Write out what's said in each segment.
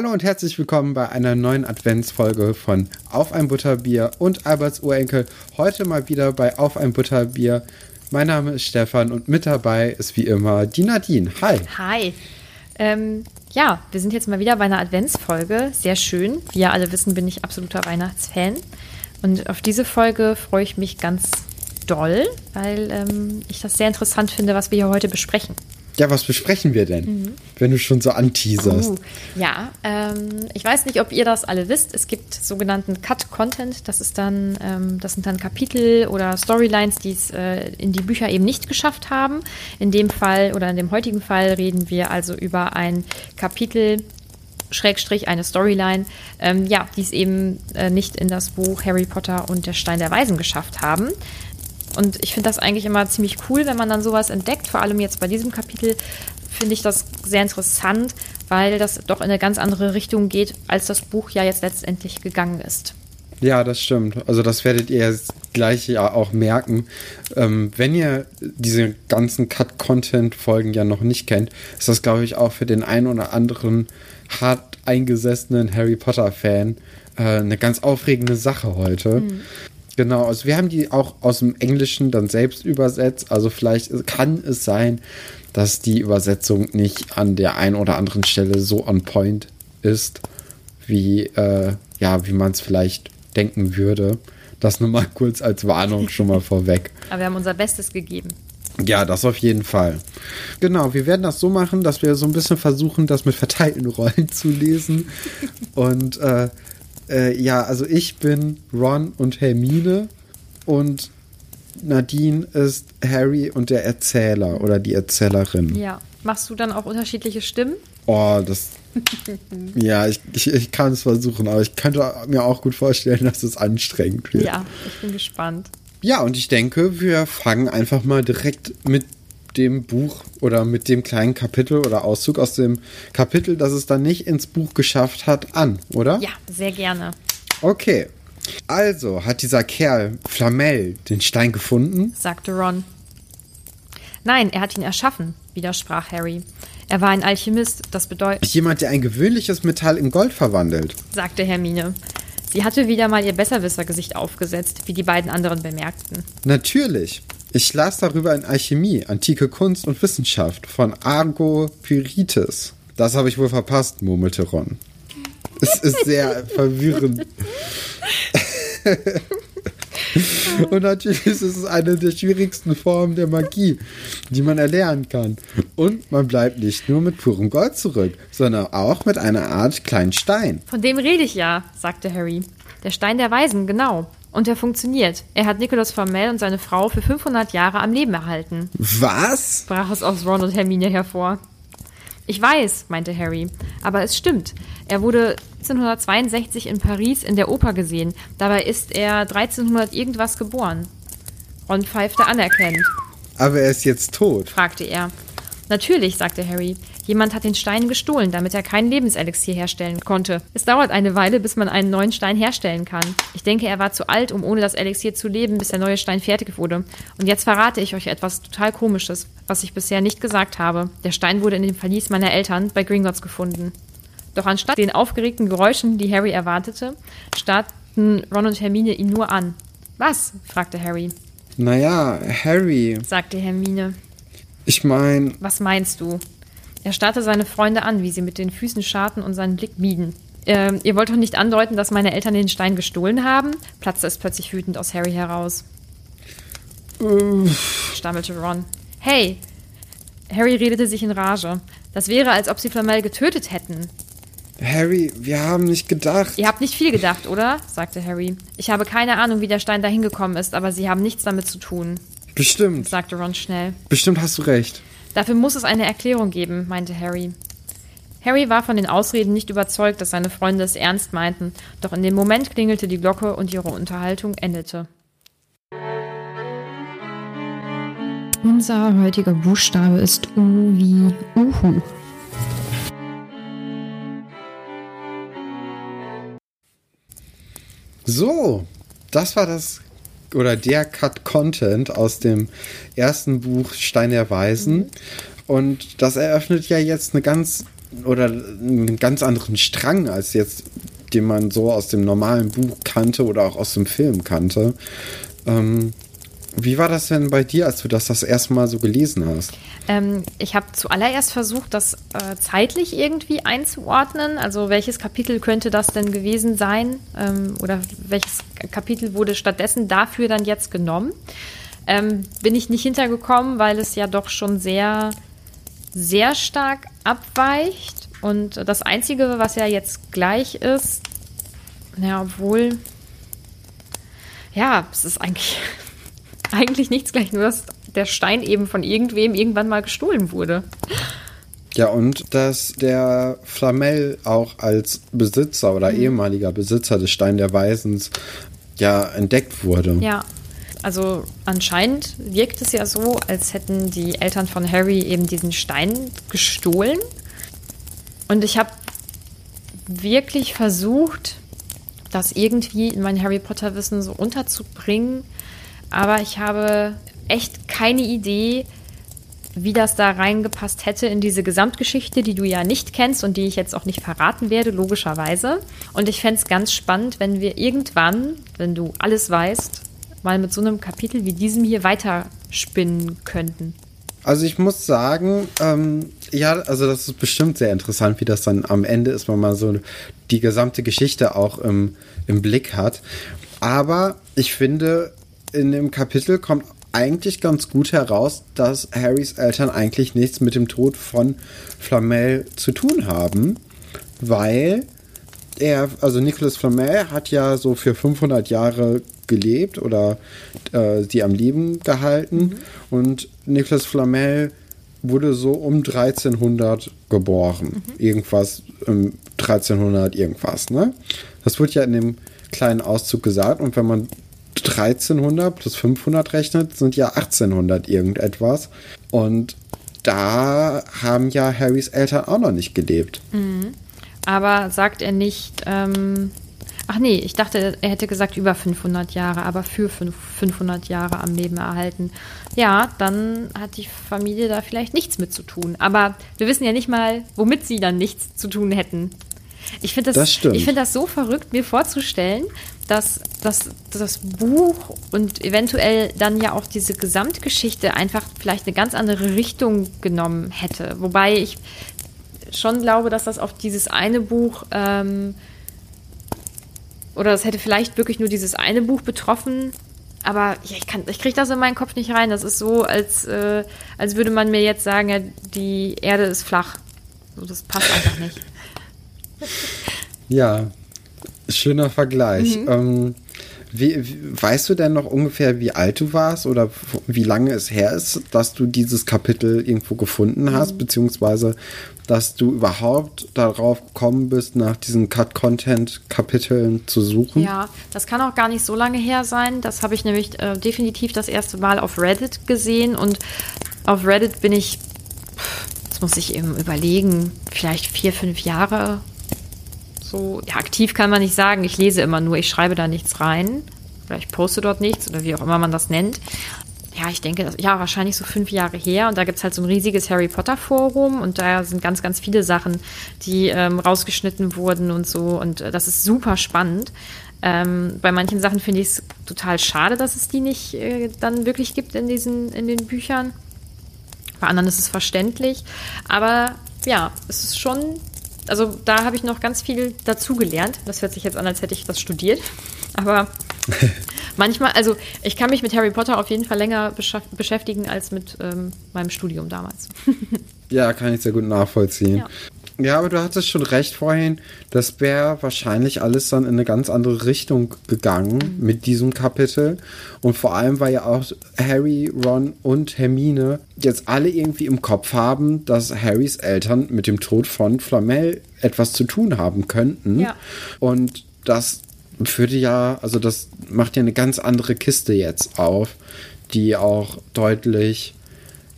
Hallo und herzlich willkommen bei einer neuen Adventsfolge von Auf ein Butterbier und Alberts Urenkel. Heute mal wieder bei Auf ein Butterbier. Mein Name ist Stefan und mit dabei ist wie immer die Nadine. Hi. Hi. Ähm, ja, wir sind jetzt mal wieder bei einer Adventsfolge. Sehr schön. Wie ja alle wissen, bin ich absoluter Weihnachtsfan. Und auf diese Folge freue ich mich ganz doll, weil ähm, ich das sehr interessant finde, was wir hier heute besprechen. Ja, was besprechen wir denn, mhm. wenn du schon so anteaserst? Uh, ja, ähm, ich weiß nicht, ob ihr das alle wisst. Es gibt sogenannten Cut-Content. Das ist dann, ähm, das sind dann Kapitel oder Storylines, die es äh, in die Bücher eben nicht geschafft haben. In dem Fall oder in dem heutigen Fall reden wir also über ein Kapitel Schrägstrich eine Storyline, ähm, ja, die es eben äh, nicht in das Buch Harry Potter und der Stein der Weisen geschafft haben. Und ich finde das eigentlich immer ziemlich cool, wenn man dann sowas entdeckt. Vor allem jetzt bei diesem Kapitel finde ich das sehr interessant, weil das doch in eine ganz andere Richtung geht, als das Buch ja jetzt letztendlich gegangen ist. Ja, das stimmt. Also das werdet ihr gleich ja auch merken. Ähm, wenn ihr diese ganzen Cut-Content-Folgen ja noch nicht kennt, ist das, glaube ich, auch für den einen oder anderen hart eingesessenen Harry Potter-Fan äh, eine ganz aufregende Sache heute. Mhm. Genau, also wir haben die auch aus dem Englischen dann selbst übersetzt. Also vielleicht kann es sein, dass die Übersetzung nicht an der einen oder anderen Stelle so on point ist, wie, äh, ja, wie man es vielleicht denken würde. Das nur mal kurz als Warnung schon mal vorweg. Aber wir haben unser Bestes gegeben. Ja, das auf jeden Fall. Genau, wir werden das so machen, dass wir so ein bisschen versuchen, das mit verteilten Rollen zu lesen. Und äh, äh, ja, also ich bin Ron und Hermine und Nadine ist Harry und der Erzähler oder die Erzählerin. Ja. Machst du dann auch unterschiedliche Stimmen? Oh, das. ja, ich, ich, ich kann es versuchen, aber ich könnte mir auch gut vorstellen, dass es anstrengend wird. Ja, ich bin gespannt. Ja, und ich denke, wir fangen einfach mal direkt mit dem Buch oder mit dem kleinen Kapitel oder Auszug aus dem Kapitel, das es dann nicht ins Buch geschafft hat, an, oder? Ja, sehr gerne. Okay. Also hat dieser Kerl Flamel den Stein gefunden? sagte Ron. Nein, er hat ihn erschaffen, widersprach Harry. Er war ein Alchemist, das bedeutet. Jemand, der ein gewöhnliches Metall in Gold verwandelt, sagte Hermine. Sie hatte wieder mal ihr Besserwissergesicht aufgesetzt, wie die beiden anderen bemerkten. Natürlich. Ich las darüber in Alchemie, antike Kunst und Wissenschaft von Argo Pyrites. Das habe ich wohl verpasst, murmelte Ron. Es ist sehr verwirrend. Und natürlich ist es eine der schwierigsten Formen der Magie, die man erlernen kann. Und man bleibt nicht nur mit purem Gold zurück, sondern auch mit einer Art kleinen Stein. Von dem rede ich ja, sagte Harry. Der Stein der Weisen, genau. Und er funktioniert. Er hat Nicholas Flamel und seine Frau für 500 Jahre am Leben erhalten. Was? brach es aus Ron und Hermine hervor. Ich weiß, meinte Harry, aber es stimmt. Er wurde 1762 in Paris in der Oper gesehen. Dabei ist er 1300 irgendwas geboren. Ron pfeifte anerkennend. Aber er ist jetzt tot, fragte er. Natürlich, sagte Harry. Jemand hat den Stein gestohlen, damit er kein Lebenselixier herstellen konnte. Es dauert eine Weile, bis man einen neuen Stein herstellen kann. Ich denke, er war zu alt, um ohne das Elixier zu leben, bis der neue Stein fertig wurde. Und jetzt verrate ich euch etwas total Komisches, was ich bisher nicht gesagt habe. Der Stein wurde in dem Verlies meiner Eltern bei Gringotts gefunden. Doch anstatt den aufgeregten Geräuschen, die Harry erwartete, starrten Ron und Hermine ihn nur an. Was? fragte Harry. Naja, Harry, sagte Hermine. Ich meine. Was meinst du? Er starrte seine Freunde an, wie sie mit den Füßen scharten und seinen Blick mieden. Ähm, ihr wollt doch nicht andeuten, dass meine Eltern den Stein gestohlen haben? platzte es plötzlich wütend aus Harry heraus. Uff. stammelte Ron. Hey! Harry redete sich in Rage. Das wäre, als ob sie Flamel getötet hätten. Harry, wir haben nicht gedacht. Ihr habt nicht viel gedacht, oder? sagte Harry. Ich habe keine Ahnung, wie der Stein dahin gekommen ist, aber sie haben nichts damit zu tun. Bestimmt, sagte Ron schnell. Bestimmt hast du recht. Dafür muss es eine Erklärung geben, meinte Harry. Harry war von den Ausreden nicht überzeugt, dass seine Freunde es ernst meinten, doch in dem Moment klingelte die Glocke und ihre Unterhaltung endete. Unser heutiger Buchstabe ist U wie Uhu. So, das war das oder der Cut Content aus dem ersten Buch Stein der Weisen. Mhm. Und das eröffnet ja jetzt eine ganz oder einen ganz anderen Strang als jetzt, den man so aus dem normalen Buch kannte oder auch aus dem Film kannte. Ähm, wie war das denn bei dir, als du das das erste Mal so gelesen hast? Ähm, ich habe zuallererst versucht, das äh, zeitlich irgendwie einzuordnen. Also welches Kapitel könnte das denn gewesen sein? Ähm, oder welches Kapitel wurde stattdessen dafür dann jetzt genommen? Ähm, bin ich nicht hintergekommen, weil es ja doch schon sehr, sehr stark abweicht. Und das Einzige, was ja jetzt gleich ist, ja, obwohl, ja, es ist eigentlich eigentlich nichts gleich, nur dass der Stein eben von irgendwem irgendwann mal gestohlen wurde. Ja, und dass der Flamel auch als Besitzer oder mhm. ehemaliger Besitzer des Stein der Weisens ja entdeckt wurde. Ja. Also anscheinend wirkt es ja so, als hätten die Eltern von Harry eben diesen Stein gestohlen. Und ich habe wirklich versucht, das irgendwie in mein Harry Potter Wissen so unterzubringen, aber ich habe echt keine Idee, wie das da reingepasst hätte in diese Gesamtgeschichte, die du ja nicht kennst und die ich jetzt auch nicht verraten werde, logischerweise. Und ich fände es ganz spannend, wenn wir irgendwann, wenn du alles weißt, mal mit so einem Kapitel wie diesem hier weiterspinnen könnten. Also ich muss sagen, ähm, ja, also das ist bestimmt sehr interessant, wie das dann am Ende ist, wenn man so die gesamte Geschichte auch im, im Blick hat. Aber ich finde, in dem Kapitel kommt eigentlich ganz gut heraus, dass Harrys Eltern eigentlich nichts mit dem Tod von Flamel zu tun haben, weil er, also Nicolas Flamel hat ja so für 500 Jahre gelebt oder äh, sie am Leben gehalten mhm. und Nicolas Flamel wurde so um 1300 geboren. Mhm. Irgendwas, um 1300 irgendwas, ne? Das wird ja in dem kleinen Auszug gesagt und wenn man 1300 plus 500 rechnet, sind ja 1800 irgendetwas. Und da haben ja Harrys Eltern auch noch nicht gelebt. Mhm. Aber sagt er nicht, ähm, ach nee, ich dachte, er hätte gesagt über 500 Jahre, aber für 500 Jahre am Leben erhalten. Ja, dann hat die Familie da vielleicht nichts mit zu tun. Aber wir wissen ja nicht mal, womit sie dann nichts zu tun hätten. Ich finde das, das, find das so verrückt, mir vorzustellen, dass, dass das Buch und eventuell dann ja auch diese Gesamtgeschichte einfach vielleicht eine ganz andere Richtung genommen hätte. Wobei ich schon glaube, dass das auf dieses eine Buch ähm, oder das hätte vielleicht wirklich nur dieses eine Buch betroffen. Aber ja, ich, ich kriege das in meinen Kopf nicht rein. Das ist so, als, äh, als würde man mir jetzt sagen, ja, die Erde ist flach. So, das passt einfach nicht. Ja, schöner Vergleich. Mhm. Ähm, wie, wie, weißt du denn noch ungefähr, wie alt du warst oder wie lange es her ist, dass du dieses Kapitel irgendwo gefunden hast, mhm. beziehungsweise dass du überhaupt darauf gekommen bist, nach diesen Cut-Content-Kapiteln zu suchen? Ja, das kann auch gar nicht so lange her sein. Das habe ich nämlich äh, definitiv das erste Mal auf Reddit gesehen und auf Reddit bin ich, das muss ich eben überlegen, vielleicht vier, fünf Jahre so ja, aktiv kann man nicht sagen. Ich lese immer nur, ich schreibe da nichts rein. Oder ich poste dort nichts oder wie auch immer man das nennt. Ja, ich denke, das, ja, wahrscheinlich so fünf Jahre her. Und da gibt es halt so ein riesiges Harry Potter Forum und da sind ganz, ganz viele Sachen, die ähm, rausgeschnitten wurden und so. Und äh, das ist super spannend. Ähm, bei manchen Sachen finde ich es total schade, dass es die nicht äh, dann wirklich gibt in diesen, in den Büchern. Bei anderen ist es verständlich. Aber ja, es ist schon also da habe ich noch ganz viel dazugelernt. Das hört sich jetzt an, als hätte ich das studiert. Aber manchmal, also ich kann mich mit Harry Potter auf jeden Fall länger beschäftigen als mit ähm, meinem Studium damals. ja, kann ich sehr gut nachvollziehen. Ja. Ja, aber du hattest schon recht vorhin, das wäre wahrscheinlich alles dann in eine ganz andere Richtung gegangen mhm. mit diesem Kapitel. Und vor allem, weil ja auch Harry, Ron und Hermine jetzt alle irgendwie im Kopf haben, dass Harrys Eltern mit dem Tod von Flamel etwas zu tun haben könnten. Ja. Und das würde ja, also das macht ja eine ganz andere Kiste jetzt auf, die auch deutlich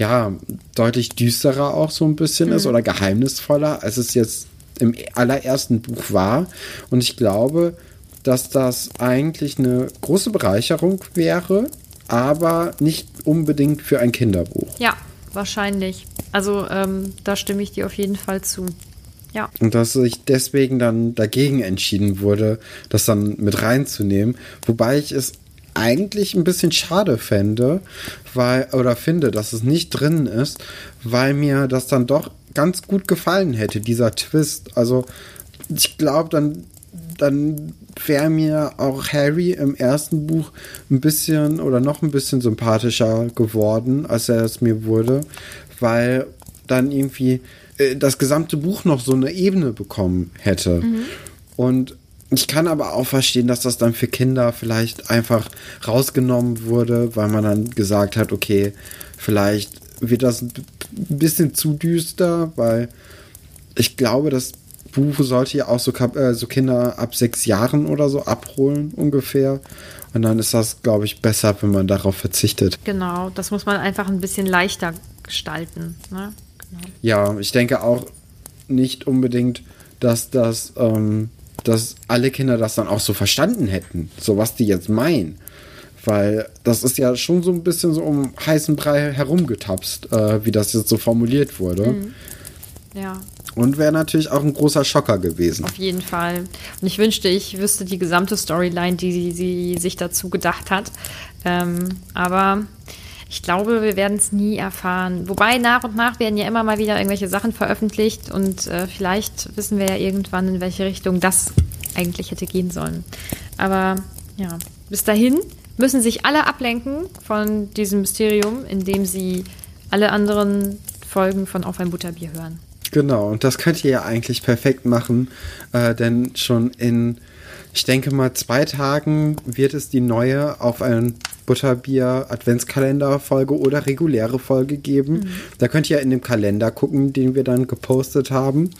ja, deutlich düsterer auch so ein bisschen mhm. ist oder geheimnisvoller, als es jetzt im allerersten Buch war. Und ich glaube, dass das eigentlich eine große Bereicherung wäre, aber nicht unbedingt für ein Kinderbuch. Ja, wahrscheinlich. Also ähm, da stimme ich dir auf jeden Fall zu. Ja. Und dass sich deswegen dann dagegen entschieden wurde, das dann mit reinzunehmen. Wobei ich es eigentlich ein bisschen schade fände, weil, oder finde, dass es nicht drin ist, weil mir das dann doch ganz gut gefallen hätte, dieser Twist. Also, ich glaube, dann, dann wäre mir auch Harry im ersten Buch ein bisschen oder noch ein bisschen sympathischer geworden, als er es mir wurde, weil dann irgendwie äh, das gesamte Buch noch so eine Ebene bekommen hätte. Und ich kann aber auch verstehen, dass das dann für Kinder vielleicht einfach rausgenommen wurde, weil man dann gesagt hat, okay, vielleicht wird das ein bisschen zu düster, weil ich glaube, das Buch sollte ja auch so, äh, so Kinder ab sechs Jahren oder so abholen ungefähr. Und dann ist das, glaube ich, besser, wenn man darauf verzichtet. Genau, das muss man einfach ein bisschen leichter gestalten. Ne? Genau. Ja, ich denke auch nicht unbedingt, dass das, ähm, dass alle Kinder das dann auch so verstanden hätten, so was die jetzt meinen. Weil das ist ja schon so ein bisschen so um heißen Brei herumgetapst, äh, wie das jetzt so formuliert wurde. Ja, Und wäre natürlich auch ein großer Schocker gewesen. auf jeden Fall. Und ich wünschte, ich wüsste die gesamte Storyline, die sie, sie sich dazu gedacht hat. Ähm, aber ich glaube, wir werden es nie erfahren. Wobei nach und nach werden ja immer mal wieder irgendwelche Sachen veröffentlicht und äh, vielleicht wissen wir ja irgendwann, in welche Richtung das eigentlich hätte gehen sollen. Aber ja, bis dahin müssen sich alle ablenken von diesem Mysterium, indem sie alle anderen Folgen von Auf ein Butterbier hören. Genau, und das könnt ihr ja eigentlich perfekt machen, äh, denn schon in, ich denke mal, zwei Tagen wird es die neue auf ein Butterbier Adventskalender-Folge oder reguläre Folge geben. Da könnt ihr in dem Kalender gucken, den wir dann gepostet haben.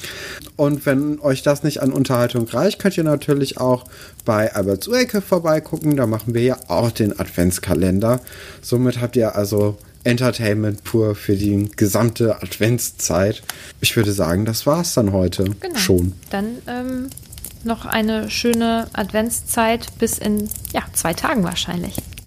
Und wenn euch das nicht an Unterhaltung reicht, könnt ihr natürlich auch bei Alberts Uecke vorbeigucken. Da machen wir ja auch den Adventskalender. Somit habt ihr also Entertainment pur für die gesamte Adventszeit. Ich würde sagen, das war's dann heute Genau. schon. Dann ähm, noch eine schöne Adventszeit bis in ja, zwei Tagen wahrscheinlich.